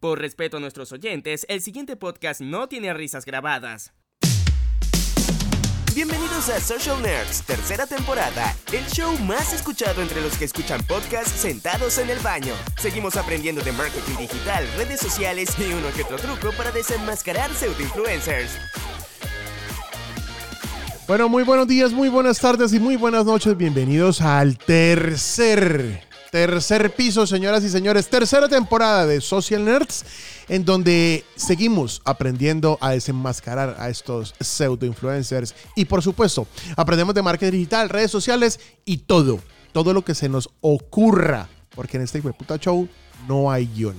Por respeto a nuestros oyentes, el siguiente podcast no tiene risas grabadas. Bienvenidos a Social Nerds, tercera temporada, el show más escuchado entre los que escuchan podcasts sentados en el baño. Seguimos aprendiendo de marketing digital, redes sociales y uno que otro truco para desenmascarar pseudo-influencers. Bueno, muy buenos días, muy buenas tardes y muy buenas noches. Bienvenidos al tercer, tercer piso, señoras y señores. Tercera temporada de Social Nerds, en donde seguimos aprendiendo a desenmascarar a estos pseudo influencers. Y por supuesto, aprendemos de marketing digital, redes sociales y todo, todo lo que se nos ocurra. Porque en este puta show no hay guion.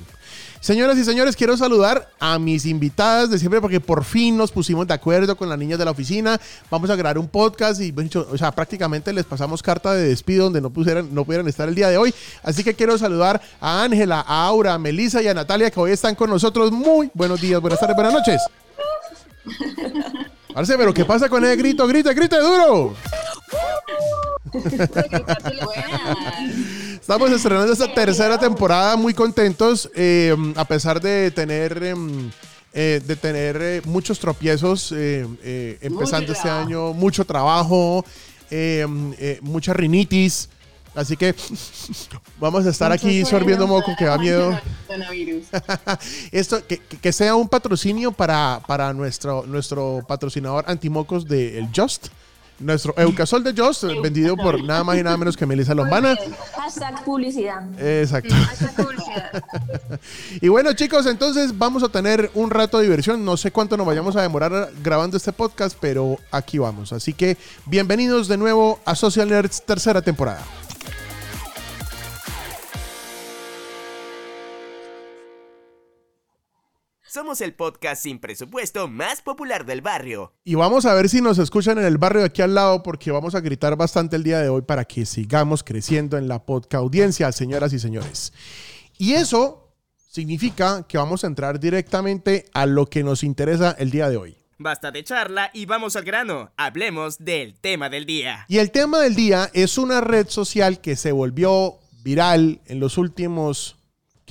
Señoras y señores, quiero saludar a mis invitadas de siempre porque por fin nos pusimos de acuerdo con las niñas de la oficina. Vamos a grabar un podcast y, o sea, prácticamente les pasamos carta de despido donde no, pusieran, no pudieran estar el día de hoy. Así que quiero saludar a Ángela, a Aura, a Melissa y a Natalia que hoy están con nosotros. Muy buenos días, buenas tardes, buenas noches. Arce, pero ¿qué pasa con ese grito? ¡Grita, grita duro! Estamos estrenando esta tercera temporada muy contentos, eh, a pesar de tener, em, eh, de tener eh, muchos tropiezos, empezando este año, mucho trabajo, mucha rinitis. Así que vamos a estar aquí sorbiendo moco que da miedo. Esto, que, sea un patrocinio para, para nuestro, nuestro patrocinador antimocos de El Just. Nuestro Eucasol de Joss, vendido por nada más y nada menos que Melissa Lombana. Hashtag publicidad. Exacto. y bueno, chicos, entonces vamos a tener un rato de diversión. No sé cuánto nos vayamos a demorar grabando este podcast, pero aquí vamos. Así que bienvenidos de nuevo a Social Nerds, tercera temporada. Somos el podcast sin presupuesto más popular del barrio. Y vamos a ver si nos escuchan en el barrio de aquí al lado porque vamos a gritar bastante el día de hoy para que sigamos creciendo en la podcast audiencia, señoras y señores. Y eso significa que vamos a entrar directamente a lo que nos interesa el día de hoy. Basta de charla y vamos al grano. Hablemos del tema del día. Y el tema del día es una red social que se volvió viral en los últimos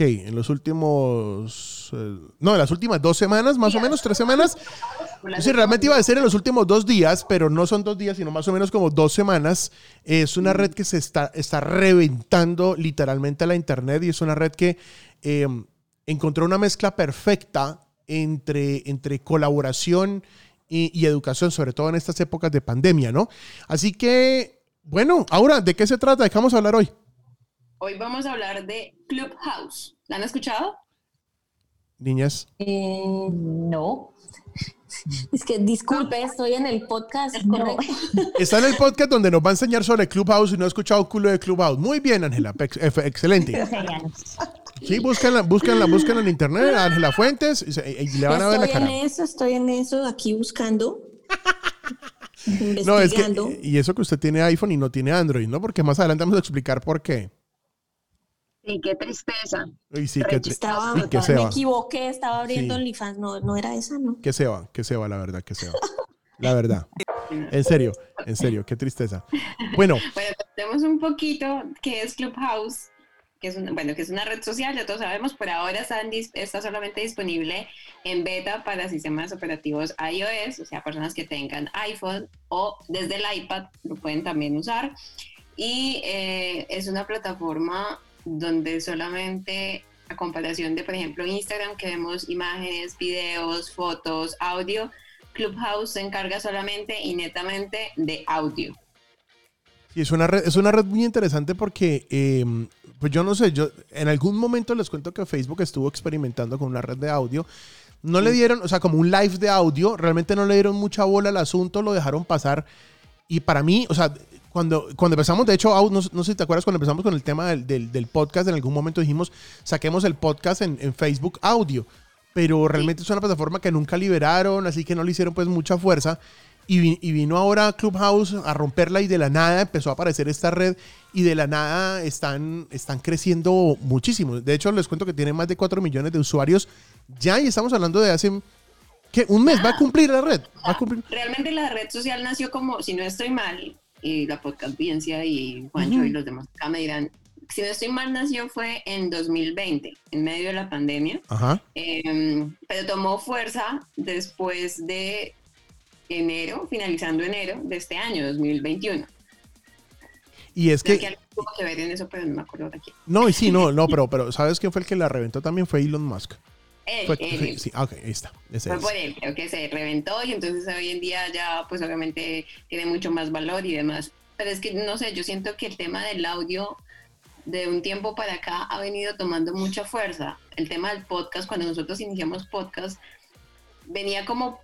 en los últimos, eh, no, en las últimas dos semanas, más o menos, tres semanas. Sí, realmente iba a ser en los últimos dos días, pero no son dos días, sino más o menos como dos semanas. Es una red que se está, está reventando literalmente a la internet y es una red que em, encontró una mezcla perfecta entre, entre colaboración y, y, educación, sobre todo en estas épocas de pandemia, ¿no? Así que, bueno, ahora, ¿de qué se trata? ¿De qué vamos a hablar hoy? Hoy vamos a hablar de Clubhouse. ¿La han escuchado? Niñas. Eh, no. Es que disculpe, estoy en el podcast. No. Está en el podcast donde nos va a enseñar sobre Clubhouse y no he escuchado culo de Clubhouse. Muy bien, Ángela. Excelente. Sí, búscanla, búscanla, búscanla en internet, Ángela Fuentes, y, le van a ver la cara. Estoy en eso, estoy en eso, aquí buscando. no, es que, y eso que usted tiene iPhone y no tiene Android, ¿no? Porque más adelante vamos a explicar por qué. Sí, qué tristeza. sí, qué estaba, me equivoqué, estaba abriendo el OnlyFans, no, no era esa, ¿no? Que se va, que se va, la verdad, que se va. La verdad. En serio, en serio, qué tristeza. Bueno. Bueno, tenemos un poquito qué es Clubhouse, que es una, bueno, que es una red social, ya todos sabemos, por ahora está, está solamente disponible en beta para sistemas operativos iOS, o sea, personas que tengan iPhone o desde el iPad lo pueden también usar. Y eh, es una plataforma donde solamente a comparación de, por ejemplo, Instagram, que vemos imágenes, videos, fotos, audio, Clubhouse se encarga solamente y netamente de audio. Y es una red, es una red muy interesante porque, em, pues yo no sé, yo en algún momento les cuento que Facebook estuvo experimentando con una red de audio. No le dieron, o sea, como un live de audio, realmente no le dieron mucha bola al asunto, lo dejaron pasar. Y para mí, o sea, cuando, cuando empezamos, de hecho, no, sé si te acuerdas, cuando empezamos con el tema del, del, podcast, en algún momento dijimos, saquemos el podcast en, en, Facebook audio, pero realmente es una plataforma que nunca liberaron, así que no le hicieron pues mucha fuerza. Y, y, vino ahora Clubhouse a romperla y de la nada empezó a aparecer esta red y de la nada están, están creciendo muchísimo. De hecho, les cuento que tiene más de 4 millones de usuarios ya y estamos hablando de hace... ¿Un mes? ¿Va a cumplir la red? ¿Va a cumplir? Realmente la red social nació como, si no estoy mal, y la podcast audiencia y Juancho y los demás acá me dirán, si no estoy mal, nació fue en 2020, en medio de la pandemia, Ajá. em, pero tomó fuerza después de enero, finalizando enero de este año, 2021. Y es que que, tuvo que ver en eso, pero no me acuerdo de quién. no, y sí, no, no, pero, pero ¿sabes quién fue el que la reventó también? Fue Elon Musk. Él, Fue- él, sí, él. sí, ok, ahí está. Ese Fue es. por él, creo que se reventó y entonces hoy en día ya pues obviamente tiene mucho más valor y demás. Pero es que no sé, yo siento que el tema del audio de un tiempo para acá ha venido tomando mucha fuerza. El tema del podcast, cuando nosotros iniciamos podcast, venía como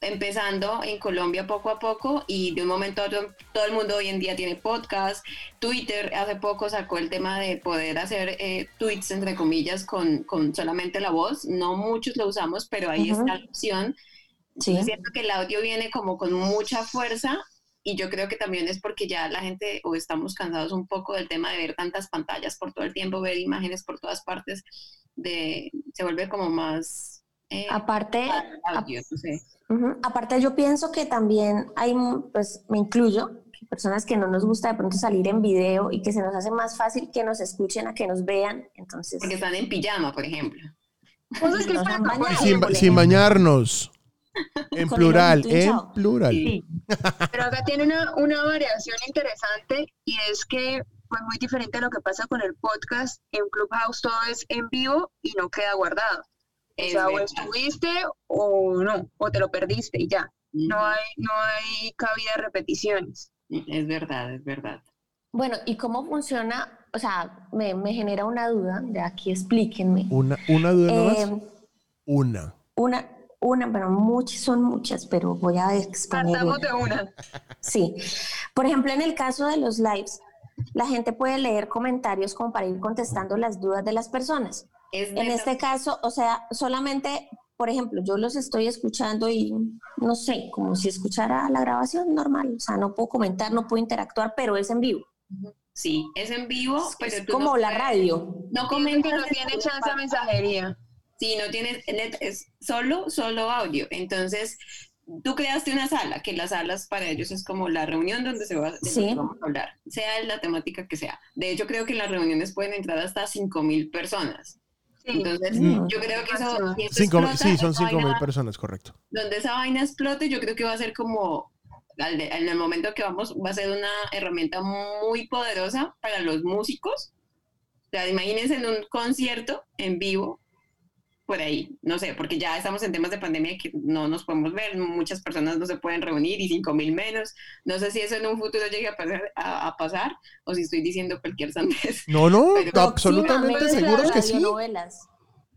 empezando en Colombia poco a poco y de un momento a otro todo el mundo hoy en día tiene podcast. Twitter hace poco sacó el tema de poder hacer eh, tweets entre comillas con, con solamente la voz. No muchos lo usamos, pero ahí Ujú. está la opción. Sí. Yo siento que el audio viene como con mucha fuerza y yo creo que también es porque ya la gente o estamos cansados un poco del tema de ver tantas pantallas por todo el tiempo, ver imágenes por todas partes, de, se vuelve como más eh, Aparte, audio, no sé. Aparte, yo pienso que también hay, pues me incluyo, personas que no nos gusta de pronto salir en video y que se nos hace más fácil que nos escuchen a que nos vean. Entonces, Porque están en pijama, por ejemplo. Cosas que para bañado. Sin, ejemplo. bañarnos. En plural, en plural. Sí. Pero acá tiene una, una variación interesante y es que, pues muy diferente a lo que pasa con el podcast, en Clubhouse todo es en vivo y no queda guardado. O sea, o estuviste o no, o te lo perdiste y ya. No hay, no hay cabida de repeticiones. Es verdad, es verdad. bueno, ¿y cómo funciona? O sea, me, me genera una duda, de aquí explíquenme. Una, una duda nomás. Eh, Una. una, una, bueno, muchas, son muchas, pero voy a exponer Partamos de una. Sí. Por ejemplo, en el caso de los lives, la gente puede leer comentarios como para ir contestando las dudas de las personas. Es En este caso, o sea, solamente, por ejemplo, yo los estoy escuchando y no sé, como si escuchara la grabación normal. O sea, no puedo comentar, no puedo interactuar, pero es en vivo. Sí, es en vivo, pero Es como no la puedes- radio. No comentas. no tiene chance a mensajería. Sí, no tienes, es solo, solo audio. Entonces, tú creaste una sala, que las salas para ellos es como la reunión donde se va Sí. vamos a hablar, sea la temática que sea. De hecho, creo que en las reuniones pueden entrar hasta 5.000 personas. Entonces, Mm. yo creo que eso... Si Cinco, explota, sí, son esa cinco mil vaina- personas, correcto. Donde esa vaina explote, yo creo que va a ser como... al de- En el momento que vamos, va a ser una herramienta muy poderosa para los músicos. O sea, imagínense en un concierto en vivo, por ahí, no sé, porque ya estamos en temas de pandemia que no nos podemos ver, muchas personas no se pueden reunir y cinco mil menos. No sé si eso en un futuro llegue a pasar, a, a pasar o si estoy diciendo cualquier sandez. No, no, Pero- absolutamente seguros que sí.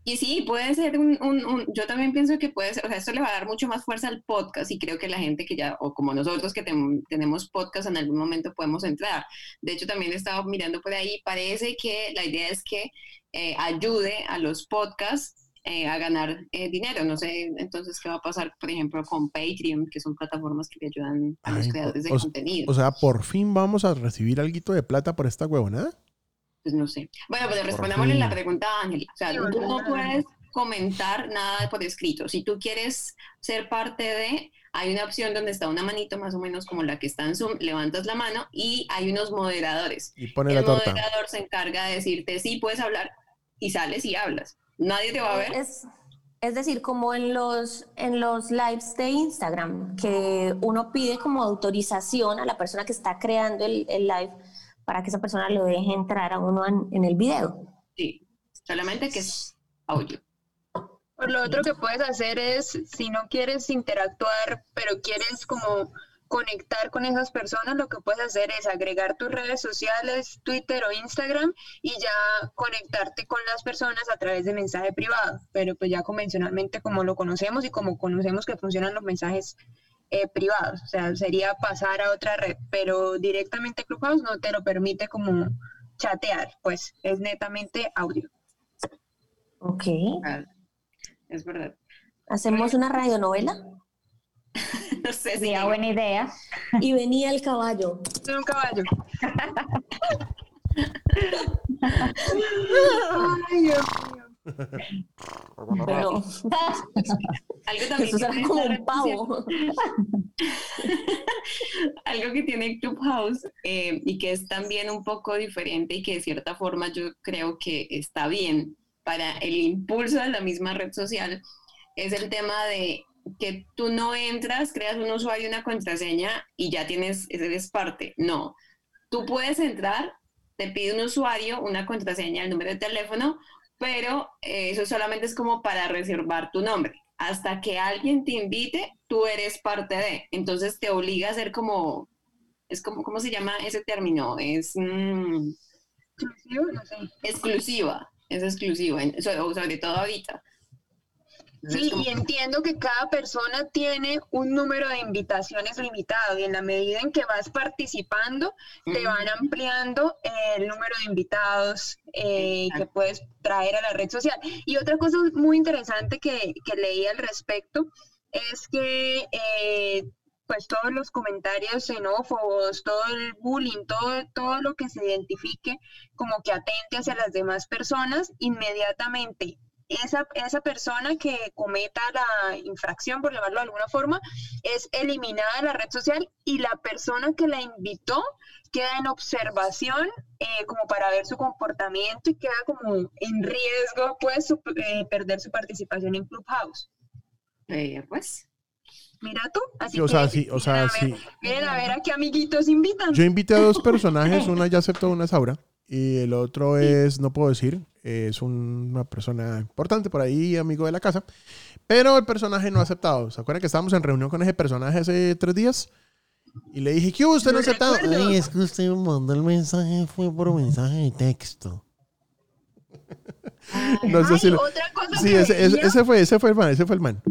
Y sí, puede ser un, un- un- yo también pienso que puede ser, o sea, esto le va a dar mucho más fuerza al podcast y creo que la gente que ya, o como nosotros que tenemos podcast en algún momento podemos entrar. De hecho, también he estado mirando por ahí, parece que la idea es que eh, ayude a los podcasts eh, a ganar eh, dinero. No sé entonces qué va a pasar, por ejemplo, con Patreon, que son plataformas que le ayudan a los creadores de o- contenido. O sea, por fin vamos a recibir algo de plata por esta huevonada. Pues no sé. Bueno, pues respondámosle la pregunta a Ángela. O sea, tú no puedes comentar nada por escrito. Si tú quieres ser parte de, hay una opción donde está una manito más o menos como la que está en Zoom, levantas la mano y hay unos moderadores. Y pone El la torta. moderador se encarga de decirte sí puedes hablar y sales y hablas. Nadie te va a ver. Es, es decir, como en los, en los lives de Instagram, que uno pide como autorización a la persona que está creando el, el live para que esa persona lo deje entrar a uno en, en el video. Sí, solamente que es audio. Pues lo otro que puedes hacer es, si no quieres interactuar, pero quieres como conectar con esas personas, lo que puedes hacer es agregar tus redes sociales, Twitter o Instagram, y ya conectarte con las personas a través de mensaje privado, pero pues ya convencionalmente como lo conocemos y como conocemos que funcionan los mensajes eh, privados, o sea, sería pasar a otra red, pero directamente Clubhouse no te lo permite como chatear, pues es netamente audio. Ok. Es verdad. Hacemos una radionovela. No sé si Sería buena idea. Y venía el caballo. Soy un caballo. Ay, Dios mío. Pero algo también que como un pavo. Algo que tiene Clubhouse eh, y que es también un poco diferente y que de cierta forma yo creo que está bien para el impulso de la misma red social es el tema de que tú no entras, creas un usuario y una contraseña y ya tienes, eres parte. No, tú puedes entrar, te pide un usuario, una contraseña, el número de teléfono, pero eh, eso solamente es como para reservar tu nombre. Hasta que alguien te invite, tú eres parte de. Entonces te obliga a ser como, es como, ¿cómo se llama ese término? Es mm, exclusiva, es exclusiva, sobre todo ahorita. Sí, y entiendo que cada persona tiene un número de invitaciones limitado y en la medida en que vas participando, te van ampliando el número de invitados eh, que puedes traer a la red social. Y otra cosa muy interesante que, leí al respecto es que eh, pues todos los comentarios xenófobos, todo el bullying, todo, todo lo que se identifique como que atente hacia las demás personas, inmediatamente esa, esa persona que cometa la infracción, por llamarlo de alguna forma, es eliminada de la red social y la persona que la invitó queda en observación eh, como para ver su comportamiento y queda como en riesgo, pues, perder su participación en Clubhouse. Eh, pues. Mira tú, así o sea, sí, o sea, sí. Miren a ver a qué amiguitos invitan. Yo invité a dos personajes, una ya aceptó, una es Aura, y el otro es, no puedo decir, es una persona importante por ahí, amigo de la casa. Pero el personaje no ha aceptado. ¿Se acuerdan que estábamos en reunión con ese personaje hace tres días? Y le dije, ¿qué usted no ha aceptado? Ay, es que usted me mandó el mensaje, fue por mensaje de texto. no sé si otra cosa sí, ese, ese, fue, ese fue el man, ese fue el man.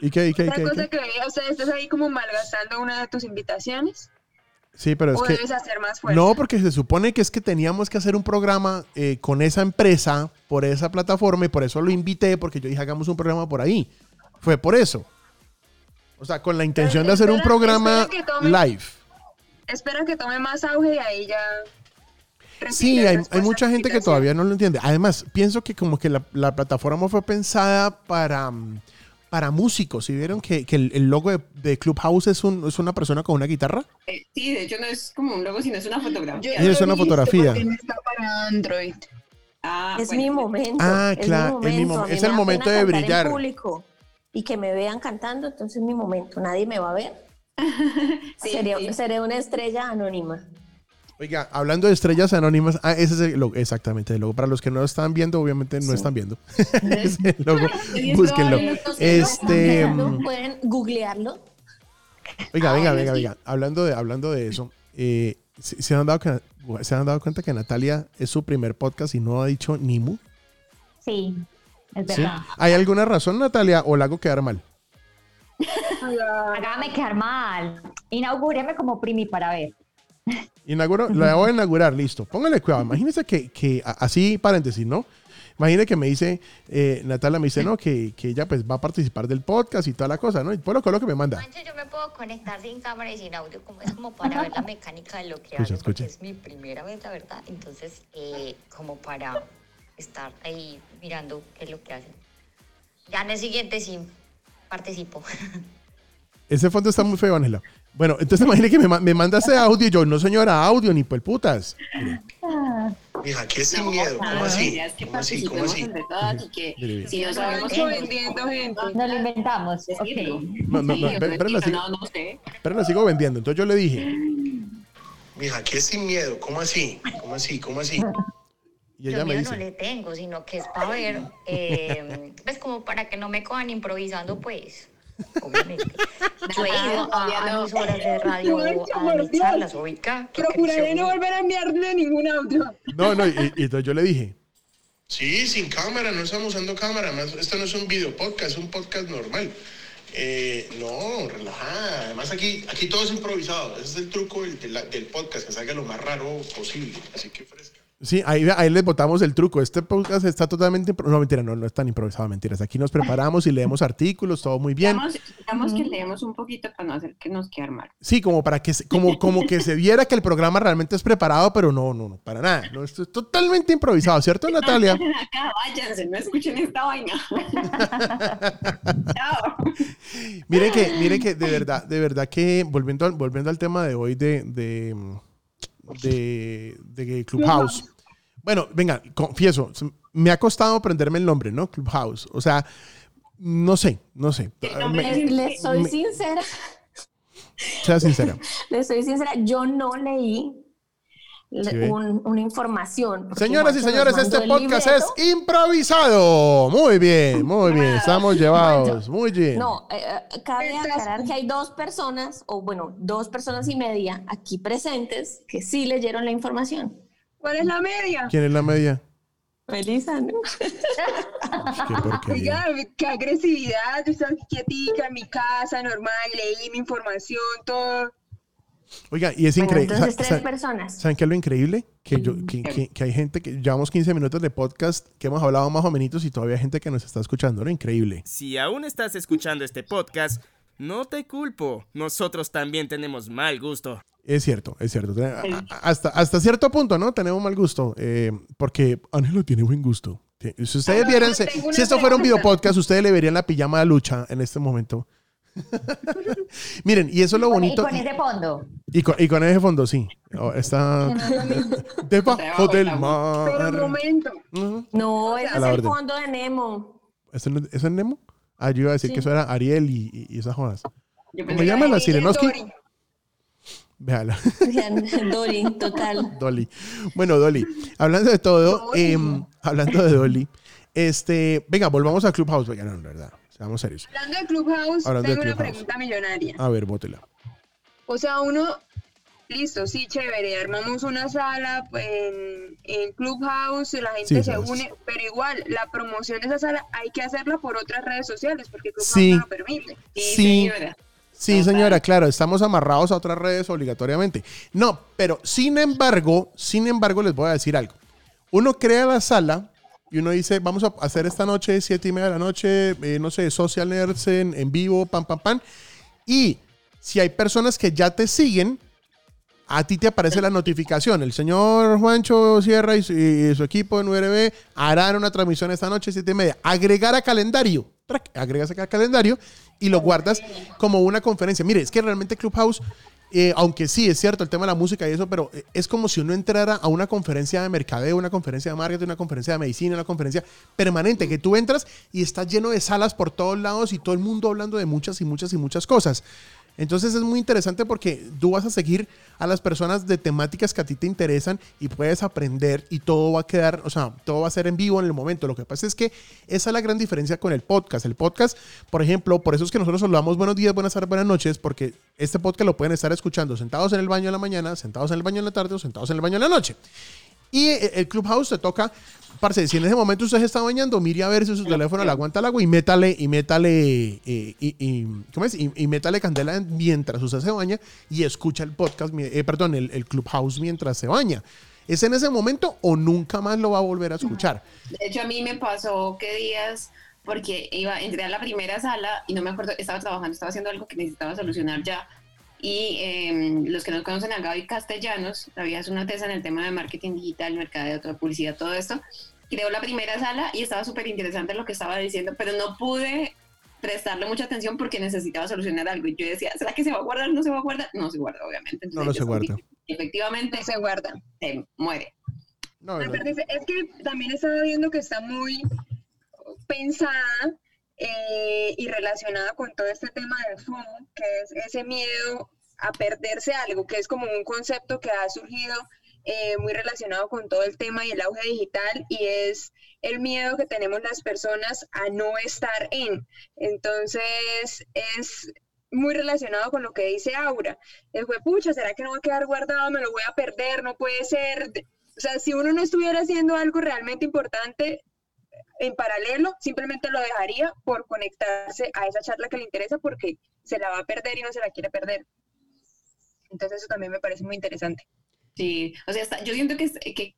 ¿Y qué, y qué, otra cosa que veía, o sea, estás ahí como malgastando una de tus invitaciones. Sí, pero es que. No, porque se supone que es que teníamos que hacer un programa eh, con esa empresa, por esa plataforma, y por eso lo invité, porque yo dije, hagamos un programa por ahí. Fue por eso. O sea, con la intención de hacer un programa live. Espera que tome más auge y ahí ya. Sí, hay, mucha gente que todavía no lo entiende. Además, pienso que como que la, la plataforma fue pensada para. Mm, para músicos. ¿Sí vieron que, que el, logo de, Clubhouse es, un, es una persona con una guitarra? Eh, sí, de hecho no es como un logo, sino es una fotografía. es una fotografía. Está para Android. Ah, es mi momento. Ah, claro, es, mi momento. es el momento de brillar. En público y que me vean cantando, entonces es mi momento. Nadie me va a ver. sí, seré una estrella anónima. Oiga, hablando de estrellas anónimas, ah, ese es el logo, exactamente el logo. Para los que no están viendo, obviamente no están viendo. ese logo, búsquenlo. Este, mm, pueden googlearlo. Oiga, venga, venga, venga. Hablando de, hablando de eso, eh, ¿se, han dado, ¿se han dado cuenta que Natalia es su primer podcast y no ha dicho ni mu? Sí, es verdad. ¿Hay alguna razón, Natalia, o la hago quedar mal? Hágame quedar mal. Inaugúreme como primi para ver. Inauguro, la voy a inaugurar, listo. Póngale cuidado. Imagínese que, que así, paréntesis, ¿no? Imagínese que me dice, eh, Natalia me dice, no, que, que, ella pues va a participar del podcast y toda la cosa, ¿no? Y por lo que me manda. yo me puedo conectar sin cámara y sin audio, como es como para ver la mecánica de lo que hago, porque es mi primera vez, la verdad. Entonces, eh, como para estar ahí mirando qué es lo que hacen. Ya en el siguiente sí participo. Ese fondo está muy feo, Ángela. Bueno, entonces imagínate que me, me manda ese audio y yo, no señora, audio, ni por putas. Mija, ¿qué es sin miedo? ¿Cómo así? ¿Cómo así? ¿Cómo así? si no sabemos vendiendo gente. No lo inventamos. No, no, no, pero la sigo, pero la sigo vendiendo. Entonces yo le dije. Mija, ¿qué es sin miedo? ¿Cómo así? ¿Cómo así? ¿Cómo así? Y ella me dice. no le tengo, sino que es para ver, eh, pues como para que no me cojan improvisando, pues obviamente. Yo he ido a, mis horas de radio a mis charlas ubica. Procuraré no volver a enviarle ningún audio. No, no, y, entonces yo le dije. Sí, sin cámara, no estamos usando cámara. esto no es un video podcast, es un podcast normal. Eh, no, relajada. Además aquí, aquí todo es improvisado. Ese es el truco del, del podcast, que salga lo más raro posible. Así que fresca. Sí, ahí, ahí les botamos el truco. Este podcast está totalmente. No, mentira, no, no es tan improvisado, mentiras. Aquí nos preparamos y leemos artículos, todo muy bien. Digamos, que leemos un poquito para no hacer que nos quede mal. Sí, como para que, como, como que se viera que el programa realmente es preparado, pero no, no, no, para nada. No, esto es totalmente improvisado, ¿cierto, Natalia? Acá, váyanse, no escuchen esta vaina. Chao. Miren que, miren que de verdad, de verdad que volviendo al, volviendo al tema de hoy de, de, de, de Clubhouse. Bueno, venga, confieso, me ha costado aprenderme el nombre, ¿no? Clubhouse. O sea, no sé, no sé. Le soy sincera. Sea sincera. Le soy sincera, yo no leí una información. Señoras y señores, este podcast es improvisado. Muy bien, muy bien. Estamos llevados. Muy bien. No, eh, eh, cabe aclarar que hay dos personas, o bueno, dos personas y media aquí presentes que sí leyeron la información. ¿Cuál es la media? ¿Quién es la media? Melissa, ¿no? qué Oiga, qué agresividad. Yo estoy quietica en mi casa, normal, leí mi información, todo. Oiga, y es increíble. Entonces, tres personas. ¿Saben qué es lo increíble? Que, yo, que, que, hay gente que llevamos 15 minutos de podcast que hemos hablado más o menos y todavía hay gente que nos está escuchando. Lo increíble. Si aún estás escuchando este podcast, no te culpo. Nosotros también tenemos mal gusto. Es cierto, es cierto. Hasta, hasta cierto punto, ¿no? Tenemos mal gusto. Eh, porque Ángelo tiene buen gusto. Si ustedes vieran, si esto fuera un video podcast, ustedes le verían la pijama de lucha en este momento. Miren, y eso es lo bonito. Y con ese fondo. Y con, y con ese fondo, sí. Oh, está debajo del mar. Pero un momento. No, ese es el fondo de Nemo. ¿Eso es Nemo? Ah, yo iba a decir que eso era Ariel y, y, esas jodas. ¿Cómo llama la Sirenoski? Véala. Dolly, total. Dolly. Bueno, Dolly, hablando de todo, em, hablando de Dolly, este, venga, volvamos a Clubhouse. Venga, no, verdad. Seamos serios. Hablando de Clubhouse, tengo una pregunta millonaria. A ver, bótela. O sea, uno, listo, sí, chévere, armamos una sala en, en Clubhouse, la gente se une, pero igual, la promoción de esa sala hay que hacerla por otras redes sociales, porque Clubhouse no lo permite. Sí, sí. señora, claro, estamos amarrados a otras redes obligatoriamente. No, pero sin embargo, sin embargo, les voy a decir algo. Uno crea la sala y uno dice, vamos a hacer esta noche, siete y media de la noche, eh, no sé, Social Nerds en, vivo, pam, pam, pam. Y si hay personas que ya te siguen, a ti te aparece la notificación. El señor Juancho Sierra y su, equipo de URB harán una transmisión esta noche, siete y media. Agregar a calendario. Agregas a calendario y lo guardas como una conferencia. Mire, es que realmente Clubhouse eh, aunque sí, es cierto el tema de la música y eso, pero eh, es como si uno entrara a una conferencia de mercadeo, una conferencia de marketing, una conferencia de medicina, una conferencia permanente, que tú entras y está lleno de salas por todos lados y todo el mundo hablando de muchas y muchas y muchas cosas. Entonces es muy interesante porque tú vas a seguir a las personas de temáticas que a ti te interesan y puedes aprender y todo va a quedar, o sea, todo va a ser en vivo en el momento. Lo que pasa es que esa es la gran diferencia con el podcast. El podcast, por ejemplo, por eso es que nosotros hablamos buenos días, buenas tardes, buenas noches, porque este podcast lo pueden estar escuchando sentados en el baño en la mañana, sentados en el baño en la tarde o sentados en el baño en la noche. Y el Clubhouse te toca parce, si en ese momento usted se está bañando, mire a ver si su teléfono le aguanta el agua y métale, y métale, eh, y, ¿cómo es? Y, métale candela mientras usted se baña y escucha el podcast, eh, perdón, el, Clubhouse mientras se baña. ¿Es en ese momento o nunca más lo va a volver a escuchar? De hecho, a mí me pasó que días, porque iba, entré a la primera sala y no me acuerdo, estaba trabajando, estaba haciendo algo que necesitaba solucionar ya. Y em, los que no conocen a Gaby Castellanos, todavía es una tesa en el tema de marketing digital, mercadeo, toda publicidad, todo esto creo la primera sala y estaba súper interesante lo que estaba diciendo, pero no pude prestarle mucha atención porque necesitaba solucionar algo. Y yo decía, ¿será que se va a guardar? ¿No se va a guardar? No se guarda, obviamente. no, no se guarda. Efectivamente. se guarda. Se muere. No, es que también estaba viendo que está muy pensada eh, y relacionada con todo este tema del FOMO, que es ese miedo a perderse algo, que es como un concepto que ha surgido eh, muy relacionado con todo el tema y el auge digital y es el miedo que tenemos las personas a no estar en. Entonces es muy relacionado con lo que dice Aura. Fue, pucha, ¿será que no va a quedar guardado? Me lo voy a perder, no puede ser. O sea, si uno no estuviera haciendo algo realmente importante en paralelo, simplemente lo dejaría por conectarse a esa charla que le interesa porque se la va a perder y no se la quiere perder. Entonces eso también me parece muy interesante. Sí, o sea, yo siento que, que,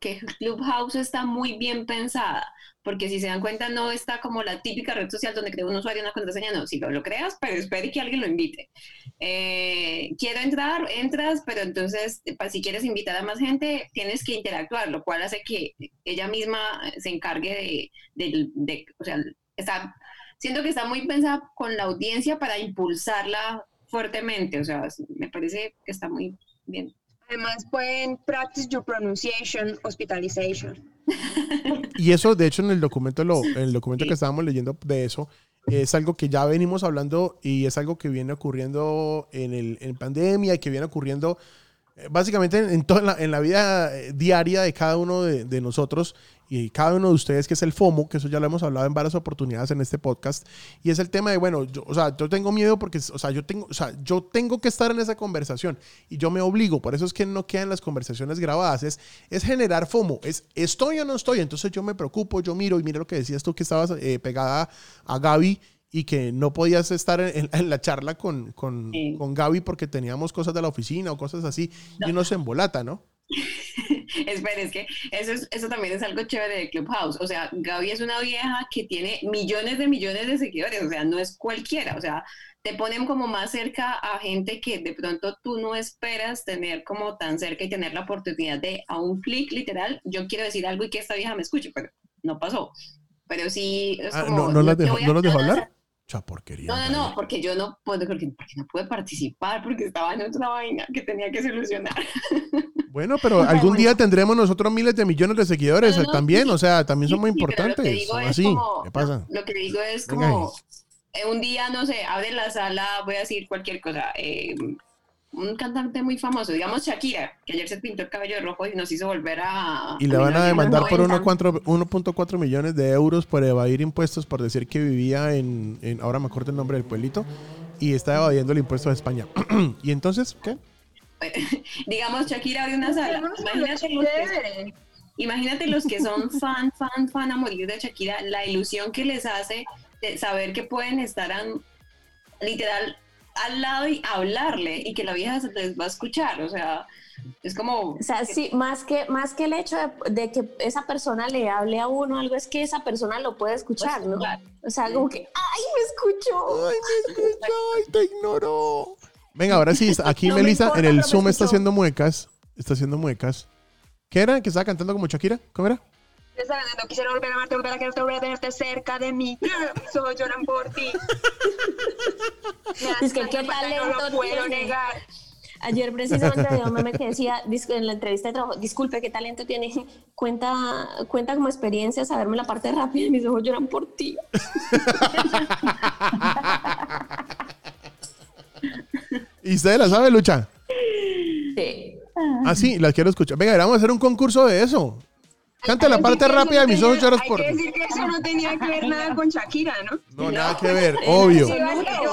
que, Clubhouse está muy bien pensada, porque si se dan cuenta no está como la típica red social donde crea un usuario una contraseña, no, si lo, creas, pero espere que alguien lo invite. Eh, quiero entrar, entras, pero entonces si quieres invitar a más gente, tienes que interactuar, lo cual hace que ella misma se encargue de, de, de o sea, está siento que está muy pensada con la audiencia para impulsarla fuertemente, o sea, me parece que está muy bien. Además pueden practice your pronunciation, hospitalization. Y eso, de hecho, en el documento, lo, en el documento que estábamos leyendo de eso, es algo que ya venimos hablando y es algo que viene ocurriendo en, el, en pandemia y que viene ocurriendo básicamente en, toda la, en la vida eh, diaria de cada uno de, de, nosotros y cada uno de ustedes, que es el FOMO, que eso ya lo hemos hablado en varias oportunidades en este podcast, y es el tema de, bueno, yo, o sea, yo tengo miedo porque, o sea, yo tengo, o sea, yo tengo que estar en esa conversación y yo me obligo, por eso es que no quedan las conversaciones grabadas, es, es generar FOMO, es estoy o no estoy, entonces yo me preocupo, yo miro y mira lo que decías tú que estabas eh, pegada a Gaby y que no podías estar en, en la charla con, con, sí. con, Gaby porque teníamos cosas de la oficina o cosas así, no. y uno se embolata, ¿no? Espera, es que eso, es, eso también es algo chévere de Clubhouse. O sea, Gaby es una vieja que tiene millones de millones de seguidores, o sea, no es cualquiera, o sea, te ponen como más cerca a gente que de pronto tú no esperas tener como tan cerca y tener la oportunidad de a un clic literal, yo quiero decir algo y que esta vieja me escuche, pero no pasó. Pero sí, es ah, ¿No, no, las dejó, ¿no los dejó hablar? Mucha porquería. No, no, no, porque yo no puedo, porque, porque no pude participar, porque estaba en otra vaina que tenía que solucionar. Bueno, pero algún día tendremos nosotros miles de millones de seguidores no, no, también, sí, o sea, también son muy sí, importantes. Son así, como, ¿qué pasa? Lo que digo es como, eh, un día, no sé, abre la sala, voy a decir cualquier cosa. Eh, un cantante muy famoso, digamos Shakira, que ayer se pintó el cabello de rojo y nos hizo volver a... Y le van a demandar por 1.4 millones de euros por evadir impuestos por decir que vivía en, en, ahora me acuerdo el nombre del pueblito, y está evadiendo el impuesto de España. ¿Y entonces qué? digamos Shakira abre una sala. Imagínate los, que, imagínate los que son fan, fan, fan a morir de Shakira, la ilusión que les hace de saber que pueden estar an, literal al lado y hablarle y que la vieja se les va a escuchar, o sea, es como... O sea, sí, más que, más que el hecho de, de, que esa persona le hable a uno, algo es que esa persona lo puede escuchar, ¿no? O sea, como que, ¡ay, me escuchó! ¡Ay, me escuchó! ¡Ay, te ignoró! Venga, ahora sí, aquí no Melissa en el Zoom está haciendo muecas, está haciendo muecas. ¿Qué era? ¿Que estaba cantando como Shakira? ¿Cómo era? No quisiera volver a amarte, volver a quererte, volver a tenerte cerca de mí. Solo lloran por ti. es que qué talento no lo puedo tiene. negar. Ayer precisamente había un meme que decía en la entrevista de trabajo, disculpe, ¿qué talento tiene? Cuenta, cuenta como experiencia saberme la parte rápida y mis ojos lloran por ti. ¿Y usted la sabe, Lucha? Sí. Ah, sí, la quiero escuchar. Venga, vamos a hacer un concurso de eso. Canta la parte rápida de mis ojos lloras por Hay que decir que eso no tenía que ver nada con Shakira, ¿no? No, nada que ver, obvio,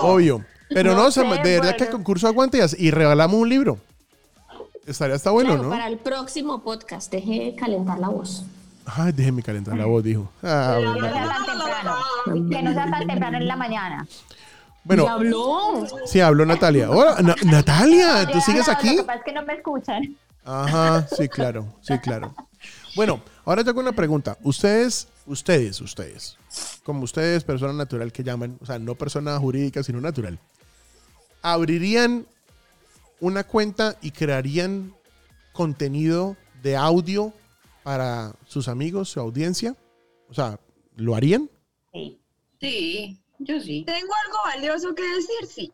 obvio. Pero no, No sé, de verdad que el concurso aguanta y, y regalamos un libro. Estaría hasta bueno, Claro, ¿no? Para el próximo podcast, deje calentar la voz. Ay, déjeme calentar la voz, dijo. Ah, no bueno. sea tan temprano. Que no sea tan temprano en la mañana. Bueno, ¡Ya habló! sí, habló Natalia. Hola, Na- Natalia, ¿tú sigues no, aquí? Lo que pasa es que no me escuchan. Ajá, sí, claro, sí, claro. Bueno, ahora tengo una pregunta. Ustedes, ustedes, ustedes, como ustedes, persona natural que llaman, o sea, no persona jurídica, sino natural, ¿abrirían una cuenta y crearían contenido de audio para sus amigos, su audiencia? O sea, ¿lo harían? Sí. Sí, yo sí. Tengo algo valioso que decir, sí.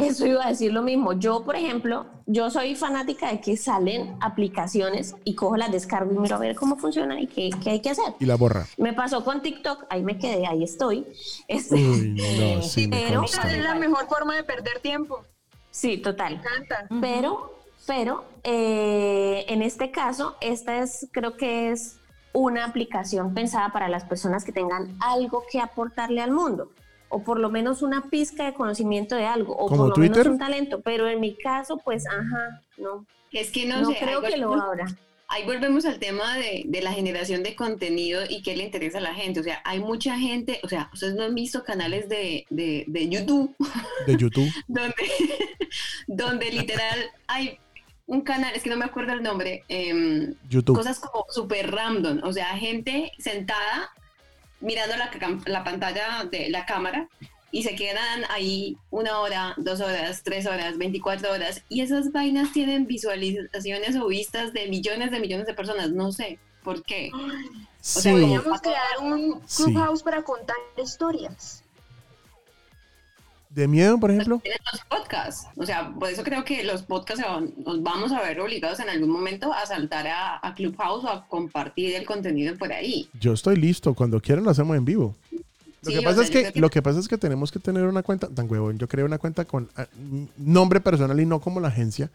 Eso iba a decir lo mismo. Yo, por ejemplo, yo soy fanática de que salen aplicaciones y cojo las descargo y miro a ver cómo funciona y qué, qué hay que hacer. Y la borra. Me pasó con TikTok, ahí me quedé, ahí estoy. Este, Uy, no, sí Pero-. Es la mejor forma de perder tiempo. sí, total. Me encanta. Pero, pero, eh, en este caso, esta es, creo que es una aplicación pensada para las personas que tengan algo que aportarle al mundo, o por lo menos una pizca de conocimiento de algo, o ¿Como por lo Twitter? menos un talento. Pero en mi caso, pues, ajá, no, Es que no, no, sé. creo que lo abra. Ahí volvemos al tema de, de la generación de contenido y qué le interesa a la gente. O sea, hay mucha gente, o sea, ustedes no han visto canales de, de, de YouTube De YouTube. donde, donde literal hay un canal, es que no me acuerdo el nombre, em, YouTube. cosas como súper random, o sea, gente sentada mirando la, cam- la pantalla de la cámara y se quedan ahí una hora, dos horas, tres horas, 24 horas y esas vainas tienen visualizaciones o vistas de millones de millones de personas, no sé. ¿Por qué? Sí. Podríamos crear un Sí. clubhouse para contar historias. ¿De miedo, por ejemplo? Tienen los podcasts. O sea, por eso creo que los podcasts nos vamos a ver obligados en algún momento a saltar a, a Clubhouse o a compartir el contenido por ahí. Yo estoy listo. Cuando quieran lo hacemos en vivo. Lo Sí, que pasa sea, es que lo que pasa es que tenemos que tener una cuenta tan huevón. Yo creo una cuenta con ah, nombre personal y no como la agencia.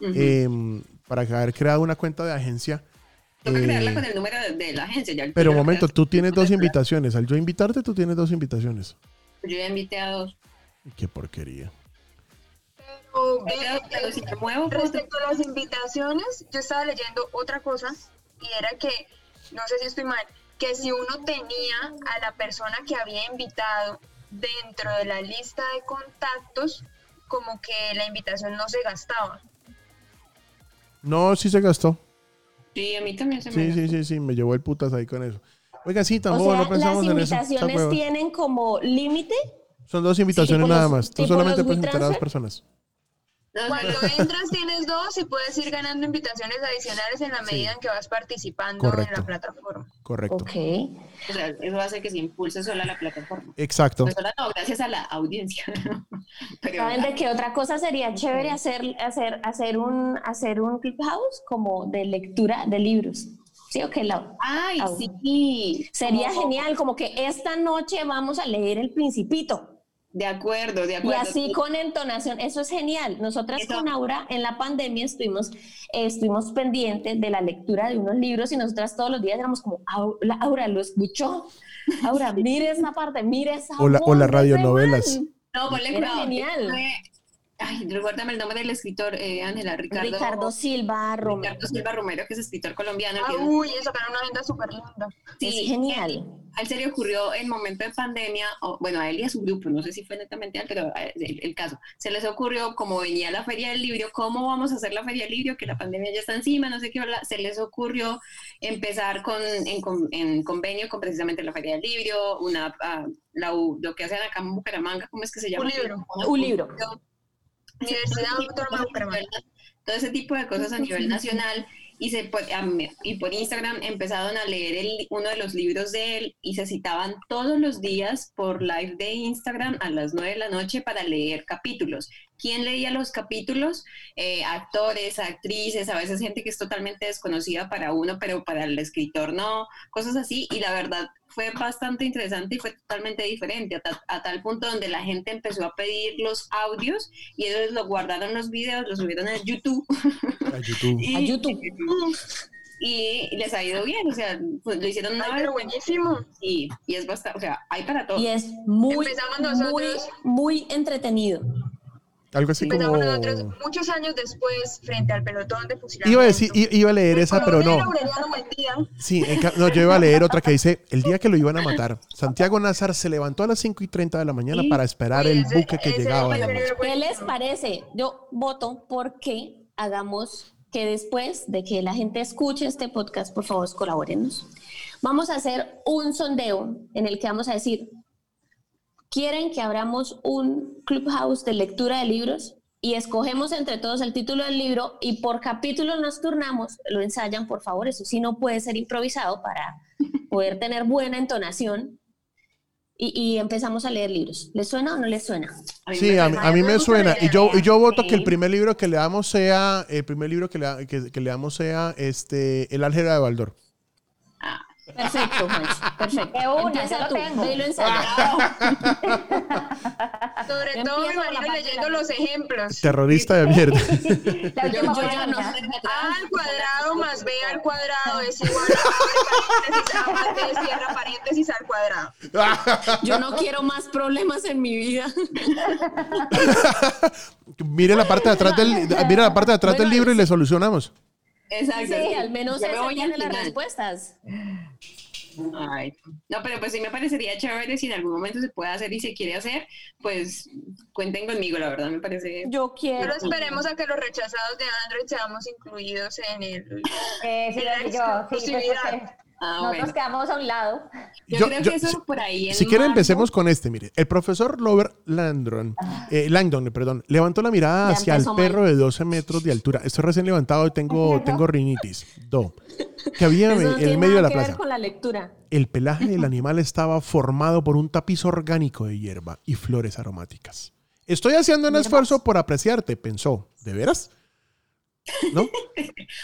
Em, para haber creado una cuenta de agencia. Toca eh, crearla con el número de, de la agencia. Ya pero un momento, tú tienes dos invitaciones. Al yo invitarte, tú tienes dos invitaciones. Yo ya invité a dos. Qué porquería. O, ve- Pero, pero si me muevo, Respecto a las invitaciones, yo estaba leyendo otra cosa y era que, no sé si estoy mal, que si uno tenía a la persona que había invitado dentro de la lista de contactos, como que la invitación no se gastaba. No, sí se gastó. sí, a mí también se me Sí, sí, sí, sí. Me llevó el putas ahí con eso. Oiga, sí, O tampoco sea, no pensamos las en eso. Está invitaciones tienen como límite. Son dos invitaciones nada más. Tú solamente puedes invitar a dos personas. Cuando entras tienes dos y puedes ir ganando invitaciones adicionales en la medida en que vas participando Correcto. en la plataforma. Correcto. Ok. O sea, eso hace que se impulse sola la plataforma. Exacto. Pues sola no, gracias a la audiencia. Pero ¿Saben de qué otra cosa sería chévere hacer, hacer, hacer un, hacer un clubhouse como de lectura de libros? ¿Sí o qué, Lau? Ay, sí. Sería Como- genial, como que esta noche vamos a leer El Principito. De acuerdo, de Y acuerdo. así con entonación, eso es genial. Nosotras Eso- con Aura en la pandemia estuvimos, eh, estuvimos pendientes de la lectura de unos libros y nosotras todos los días éramos como, "Au- la- Aura, ¿lo escuchó? Aura, mire esa parte, mire esa O la- o las radionovelas. man". No, ponle Era cuidado. genial. Fue- Ay, recuérdame el nombre del escritor, eh, Ángela, Ricardo, Ricardo Silva Romero. Ricardo Silva Romero, que es escritor colombiano. Ah, que- uy, eso sacaron una agenda súper linda. sí, es genial. A él se le ocurrió en momento de pandemia, o, bueno, a él y a su grupo, no sé si fue netamente él, pero eh, el, el caso, se les ocurrió, como venía la feria del libro, ¿cómo vamos a hacer la feria del libro? Que la pandemia ya está encima, no sé qué, bla, se les ocurrió empezar con, en, con- en convenio con precisamente la feria del libro, una, ah, la U- lo que hacen acá en Bucaramanga, ¿cómo es que se llama? Un libro. Un libro. Universidad Autónoma de Bucaramanga. todo ese tipo de cosas a nivel nacional y, se, y por Instagram empezaron a leer el- uno de los libros de él y se citaban todos los días por live de Instagram a las 9 de la noche para leer capítulos. ¿Quién leía los capítulos? Eh, actores, actrices, a veces gente que es totalmente desconocida para uno, pero para el escritor no, cosas así. Y la verdad fue bastante interesante y fue totalmente diferente, a, ta- a tal punto donde la gente empezó a pedir los audios y ellos lo guardaron los videos, los subieron a YouTube. A YouTube. y, A YouTube. Y les ha ido bien, o sea, pues, lo hicieron una pero buenísimo. y, y es bastante, o sea, hay para todo. Y es muy, muy, muy entretenido. Algo así como. Nosotros muchos años después frente al pelotón de fusilamiento. Iba a decir, iba a leer esa, pero no. Buendía. Sí, en ca- no, yo iba a leer otra que dice, el día que lo iban a matar, Santiago Nazar se levantó a las 5 y 30 de la mañana para esperar el ese- buque que llegaba. ¿Qué les parece? Yo voto porque hagamos que después de que la gente escuche este podcast, por favor, colaborenos. Vamos a hacer un sondeo en el que vamos a decir, ¿quieren que abramos un clubhouse de lectura de libros? Y escogemos entre todos el título del libro y por capítulo nos turnamos, lo ensayan, por favor, eso sí no puede ser improvisado para poder tener buena entonación. Y, y empezamos a leer libros. ¿Les suena o no les suena? A mí Sí, me a mí, a mí me suena. Y yo, y yo voto que el primer libro que leamos sea, el primer libro que, lea- que, que leamos sea este, El álgebra de Baldor. Perfecto, Juancho, perfecto. De una, Empieza yo lo tengo. Sobre todo me imagino leyendo los ejemplos. Terrorista de mierda. La Yo- yo ya no sé. A al cuadrado más B al cuadrado es igual a paréntesis A más B cierra paréntesis al cuadrado. Yo no quiero más problemas en mi vida. mire la parte de atrás del, mire la parte de atrás del libro y le solucionamos. Exacto. Sí, sí. al menos voy al tiene las respuestas. Ay, no, pero pues sí me parecería chévere si en algún momento se puede hacer y se quiere hacer, pues cuenten conmigo, la verdad me parece. Yo quiero. Pero esperemos a que los rechazados de Android seamos incluidos en el. Eh, sí, en la yo, sí, pues, Ah, Nosotros bueno. quedamos a un lado. Yo, Yo- creo yo- que eso si- por ahí Si quieren, empecemos con este. Mire, el profesor Robert Landron, eh, Langdon, perdón, levantó la mirada Ya hacia el mal. perro de 12 metros de altura. Estoy recién levantado y tengo, tengo rinitis. Do. Que había Eso no en el medio de la que ver plaza. con la lectura. El pelaje del animal estaba formado por un tapiz orgánico de hierba y flores aromáticas. Estoy haciendo un esfuerzo por apreciarte, pensó. ¿De veras? ¿No?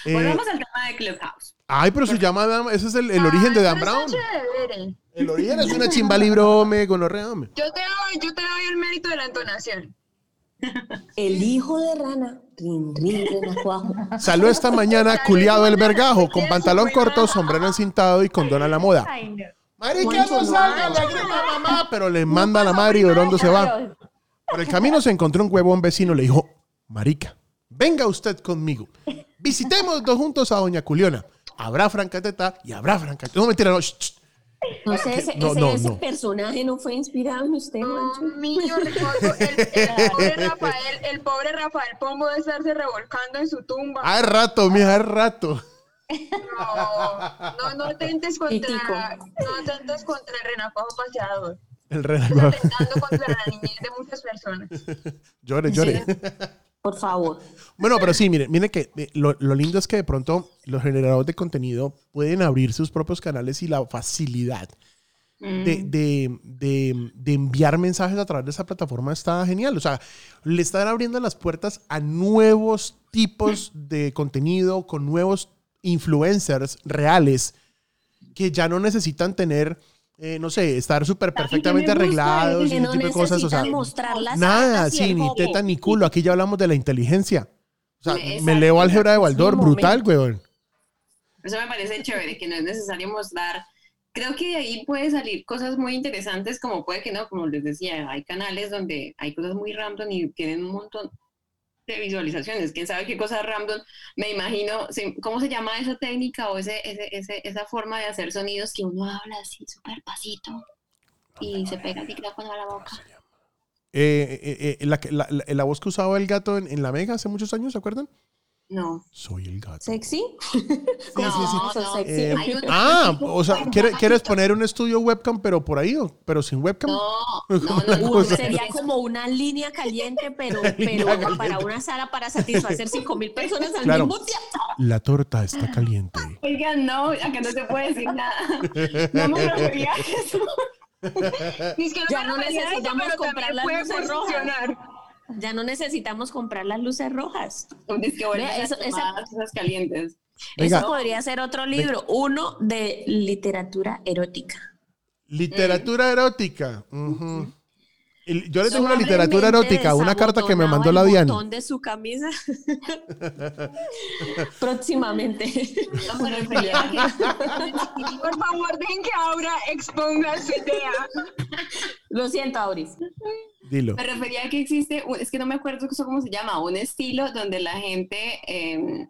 Eh, Volvamos al tema de Clubhouse. Ay, pero se llama Dan- ese es el, el origen de Dan Brown. chévere. El origen es una chimba libro, me gonorrea, hombre. Yo te doy, yo te doy el mérito de la entonación. El hijo de rana. Rin, rin, renacuajo. Salió esta mañana culiado el vergajo, con pantalón corto, sombrero encintado y condón a la moda. Marica, no salga, la grita mamá, pero le manda a la madre y ¿dónde se va? Por el camino se encontró un huevón vecino, le dijo, marica, venga usted conmigo. Visitemos dos juntos a Doña Culiona. Habrá francateta y habrá francateta. No, mentira, no. shh, shh. No sé, ese, No, ese- no, ese no. personaje no fue inspirado en usted, niño, recuerdo, el, el pobre Rafael, el pobre Rafael Pombo de estarse revolcando en su tumba. Hace rato, mija, hace rato. No, no, no atentes Pitico. contra, no contra el renacuajo paseador. El Estás renacuajo. atentando contra la niñez de muchas personas. Llore, llore. Por favor. Bueno, pero sí, miren, miren que eh, lo, lo lindo es que de pronto los generadores de contenido pueden abrir sus propios canales y la facilidad de, de- de- de enviar mensajes a través de esa plataforma está genial. O sea, le están abriendo las puertas a nuevos tipos de contenido con nuevos influencers reales que ya no necesitan tener, eh, no sé, estar súper perfectamente arreglados y ese no tipo de cosas. O sea, necesitan mostrar las Nada, sí, ni teta ni culo. Aquí ya hablamos de la inteligencia. O sea, Exacto. me leo álgebra de Baldor, Sí, brutal, weón. Eso me parece chévere, que no es necesario mostrar. Creo que de ahí puede salir cosas muy interesantes, como puede que no, como les decía, hay canales donde hay cosas muy random y tienen un montón de visualizaciones. ¿Quién sabe qué cosas random? Me imagino, ¿cómo se llama esa técnica o ese, ese, ese- esa forma de hacer sonidos que uno habla así súper pasito y se pega el micrófono a la boca? Eh, eh, eh, la- la- la voz que usaba el gato en, en La Mega hace muchos años, ¿se acuerdan? No. Soy el gato. ¿Sexy? no, Eso no. sexy. Eh, ah, o sea, ¿quiere- ¿quieres poner un estudio webcam, pero por ahí, o- pero sin webcam? No, ¿Cómo no, la no? Sería como una línea caliente, pero, pero para una sala para satisfacer 5 mil personas al Claro. mismo tiempo. La torta está caliente. Oigan, no, acá no se puede decir nada. No me refería a eso. Dice que no Ya me no necesitamos comprar rojas. funcionar. Ya no necesitamos comprar las luces rojas. Es que a eso- las esa- esas calientes. Venga. Eso podría ser otro libro, uno de literatura erótica. Literatura erótica. Y Yo le tengo una literatura erótica, una carta que me mandó la Diana. de su camisa. Próximamente. No me refería a que Por favor, dejen que Aura exponga su idea. Lo siento, Auris. Dilo. Me refería a que existe, es que no me acuerdo cómo se llama, un estilo donde la gente eh,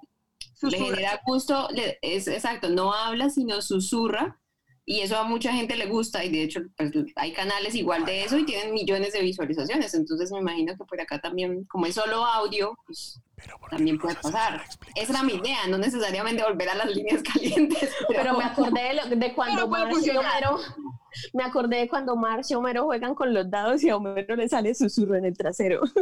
le genera gusto, le- es exacto, no habla sino susurra y eso a mucha gente le gusta y de hecho pues, hay canales igual de eso y tienen millones de visualizaciones, entonces me imagino que por acá también, como es solo audio, pues Pero ¿por qué también no puede pasar. Esa era mi idea, no necesariamente volver a las líneas calientes. Pero me acordé de, lo- de cuando Marcio. Homero. Me acordé de cuando Marcio y Homero juegan con los dados y a Homero le sale susurro en el trasero.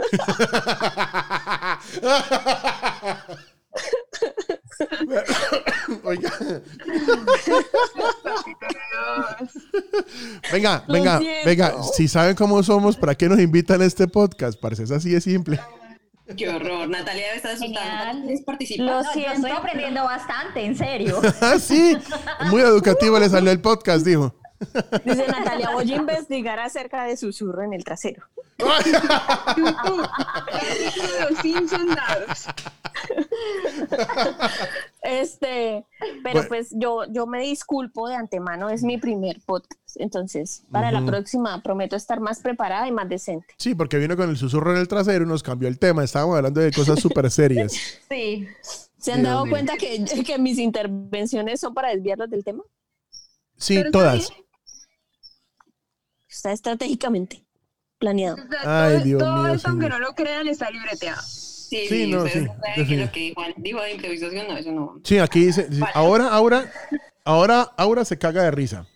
Oiga. Venga, Lo venga, siento. venga. Si saben cómo somos, ¿para qué nos invitan a este podcast? Parece es así de simple. Qué horror, Natalia debe estar asustada. Genial. ¿Quieres participar? Lo No, siento, estoy aprendiendo bastante, en serio. Ah, sí. Muy educativo le salió el podcast, dijo. Dice Natalia, voy a investigar acerca de susurro en el trasero. Los Simpson dados. Este, pero Bueno. pues yo, yo me disculpo de antemano, es mi primer podcast. Entonces, para la próxima prometo estar más preparada y más decente. Sí, porque vino con el susurro en el trasero y nos cambió el tema. Estábamos hablando de cosas súper serias. Sí. ¿Se han Dios dado mío. cuenta que, que mis intervenciones son para desviarlos del tema? Sí, Pero todas. Está estratégicamente planeado. O sea, Ay, todo, Dios todo mío, esto, aunque no lo crean, está libreteado. Sí, Sí, sí, no, sí, saben que definitivamente. lo que Juan dijo de improvisación, no, eso no. Sí, aquí dice, dice, ahora, ahora, ahora Aura se caga de risa.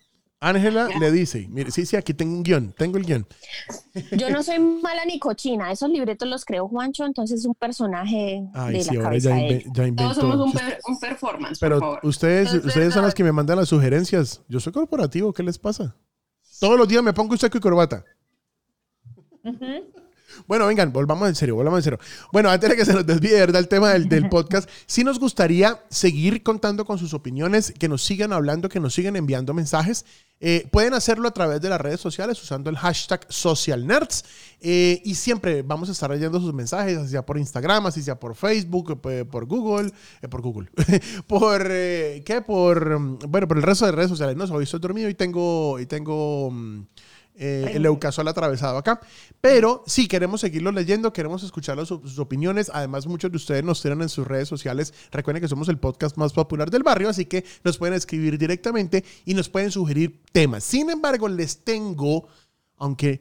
Ángela le dice, mire, sí, sí, aquí tengo un guion, tengo el guion. Yo no soy mala ni cochina, esos libretos los creó Juancho, entonces es un personaje Ay, de sí, la ahora cabeza ya, inve- ya Todos inventó. somos un, per- un performance, por Pero favor. ustedes, Es ustedes son los que me mandan las sugerencias. Yo soy corporativo, ¿qué les pasa? Todos los días me pongo un saco y corbata. Bueno, vengan, volvamos en serio, volvamos en serio. Bueno, antes de que se nos desvíe el tema del, del podcast, sí nos gustaría seguir contando con sus opiniones, que nos sigan hablando, que nos sigan enviando mensajes. Eh, pueden hacerlo a través de las redes sociales usando el hashtag SocialNerds. Eh, y siempre vamos a estar leyendo sus mensajes, así sea por Instagram, así sea por Facebook, eh, por Google, eh, por Google, por, eh, ¿qué? Por, mm, bueno, por el resto de redes sociales. No, hoy estoy dormido y tengo, y tengo mm, eh, el Eucasol atravesado acá. Pero sí, queremos seguirlo leyendo, queremos escuchar sus opiniones. Además, muchos de ustedes nos tienen en sus redes sociales. Recuerden que somos el podcast más popular del barrio, así que nos pueden escribir directamente y nos pueden sugerir temas. Sin embargo, les tengo, aunque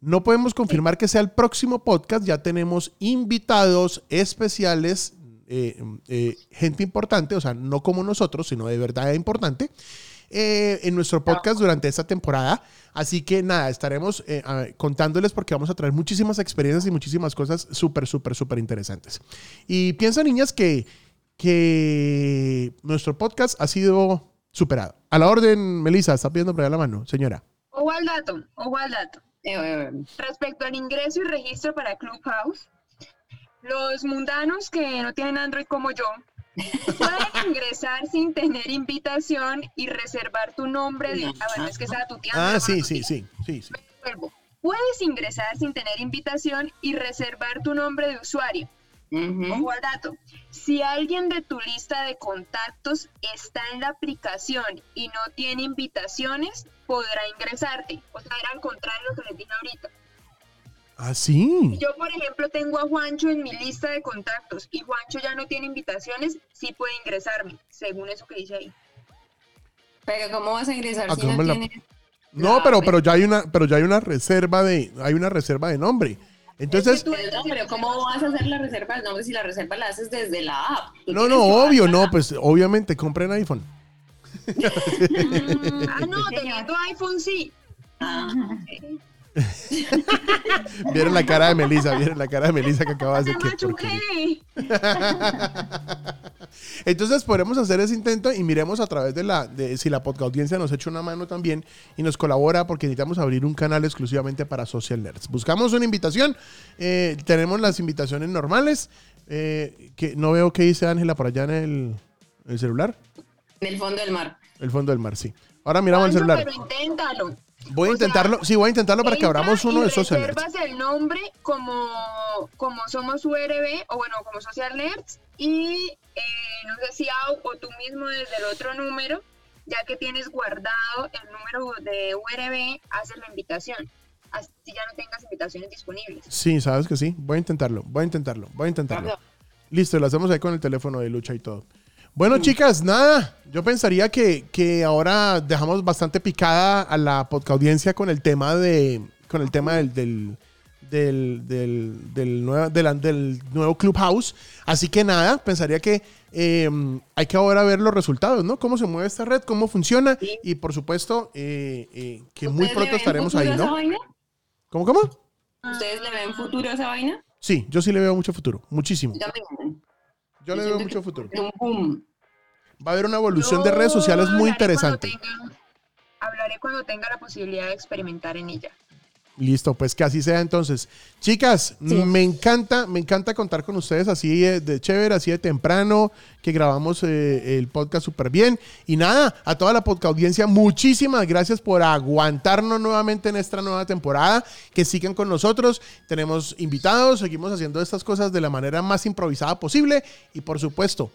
no podemos confirmar que sea el próximo podcast, ya tenemos invitados especiales. eh, eh, gente importante, o sea, no como nosotros, sino de verdad importante, eh, en nuestro podcast durante esta temporada. Así que nada, estaremos eh, contándoles porque vamos a traer muchísimas experiencias y muchísimas cosas súper, súper, súper interesantes. Y piensa, niñas, que, que nuestro podcast ha sido superado. A la orden, Melissa, está pidiendo por allá la mano, señora. Ojo al dato, ojo al dato. Eh, Respecto al ingreso y registro para Clubhouse, los mundanos que no tienen Android como yo pueden ingresar sin tener invitación y reservar tu nombre. De, ah, bueno, es que estaba tuteando. Ah, no sí, sí, sí, sí, sí. vuelvo. Puedes ingresar sin tener invitación y reservar tu nombre de usuario. ujú. Ojo al dato. Si alguien de tu lista de contactos está en la aplicación y no tiene invitaciones, podrá ingresarte. O sea, era al contrario de lo que les dije ahorita. Ah, sí. Yo, por ejemplo, tengo a Juancho en mi lista de contactos y Juancho ya no tiene invitaciones, sí puede ingresarme, según eso que dice ahí. Pero ¿cómo vas a ingresar Ah, si ¿cómo no la- tienes... No, pero, pues- pero ya hay una, pero ya hay una reserva de, hay una reserva de nombre. Entonces, Pero, no, pero ¿cómo vas a hacer la reserva del nombre si la reserva la haces desde la app? No, no, obvio, no, app. pues obviamente compren iPhone. Ah, no, teniendo iPhone sí. Ah, ok. Vieron la cara de Melissa, vieron la cara de Melissa que acaba de ¡Me hacer. machuqué! Entonces podremos hacer ese intento y miremos a través de la, de si la podcast audiencia nos echa una mano también y nos colabora porque necesitamos abrir un canal exclusivamente para Social Nerds. Buscamos una invitación, eh, tenemos las invitaciones normales, eh, que no veo qué dice Ángela por allá en el, el celular, En el fondo del mar. el fondo del mar, sí. Ahora miramos el celular. pero inténtalo. Voy a o sea, intentarlo, sí, voy a intentarlo para que abramos uno de Social Nerds. reservas el nombre como, como somos URB o bueno, como Social Nerds y eh, no sé si Au o tú mismo desde el otro número, ya que tienes guardado el número de URB, haces la invitación. Así ya no tengas invitaciones disponibles. Sí, sabes que sí. Voy a intentarlo, voy a intentarlo, voy a intentarlo. Listo, lo hacemos ahí con el teléfono de lucha y todo. Bueno, chicas, nada. Yo pensaría que, que ahora dejamos bastante picada a la podcast audiencia con el tema de. con el tema del. del del, del, la- del nuevo Clubhouse. Así que nada, pensaría que eh, hay que ahora ver los resultados, ¿no? Cómo se mueve esta red, cómo funciona. Y por supuesto, eh, eh, que muy ¿Ustedes le pronto estaremos ahí, ¿no? vaina? ¿Cómo, cómo? ¿Ustedes le ven futuro a esa vaina? Sí, yo sí le veo mucho futuro, muchísimo. Yo también. Yo le veo mucho futuro. es Un boom. Va a haber una evolución de redes sociales muy cuando interesante. tenga- hablaré cuando tenga la posibilidad de experimentar en ella. Listo, pues que así sea entonces. Chicas, me encanta, me encanta contar con ustedes así de, de chévere, así de temprano, que grabamos eh, el podcast súper bien. Y nada, a toda la podcast audiencia, muchísimas gracias por aguantarnos nuevamente en esta nueva temporada. Que sigan con nosotros. Tenemos invitados, seguimos haciendo estas cosas de la manera más improvisada posible. Y por supuesto,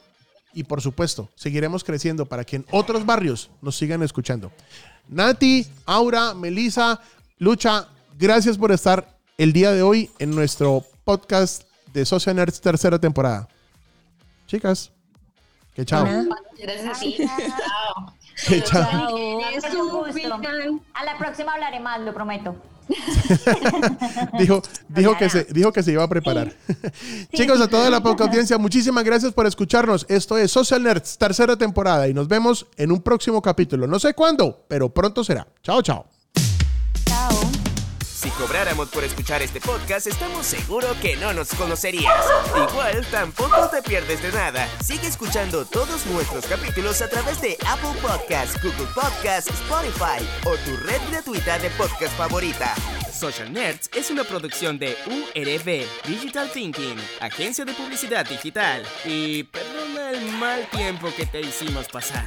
y por supuesto, seguiremos creciendo para que en otros barrios nos sigan escuchando. Nati, Aura, Melissa, Lucha, gracias por estar el día de hoy en nuestro podcast de Social Nerds tercera temporada. Chicas, que chao. Gracias a ti. Chao. Que chao. Es Mucho un gusto. final. A la próxima hablaré más, lo prometo. dijo, dijo, que se, dijo que se iba a preparar. Chicos, a toda la poca audiencia, muchísimas gracias por escucharnos. Esto es Social Nerds, tercera temporada, y nos vemos en un próximo capítulo. No sé cuándo, pero pronto será. Chao, chao. Si cobráramos por escuchar este podcast, estamos seguros que no nos conocerías. Igual, tampoco te pierdes de nada. Sigue escuchando todos nuestros capítulos a través de Apple Podcasts, Google Podcasts, Spotify o tu red gratuita de podcast favorita. Social Nerds es una producción de URB Digital Thinking, agencia de publicidad digital. Y perdona el mal tiempo que te hicimos pasar.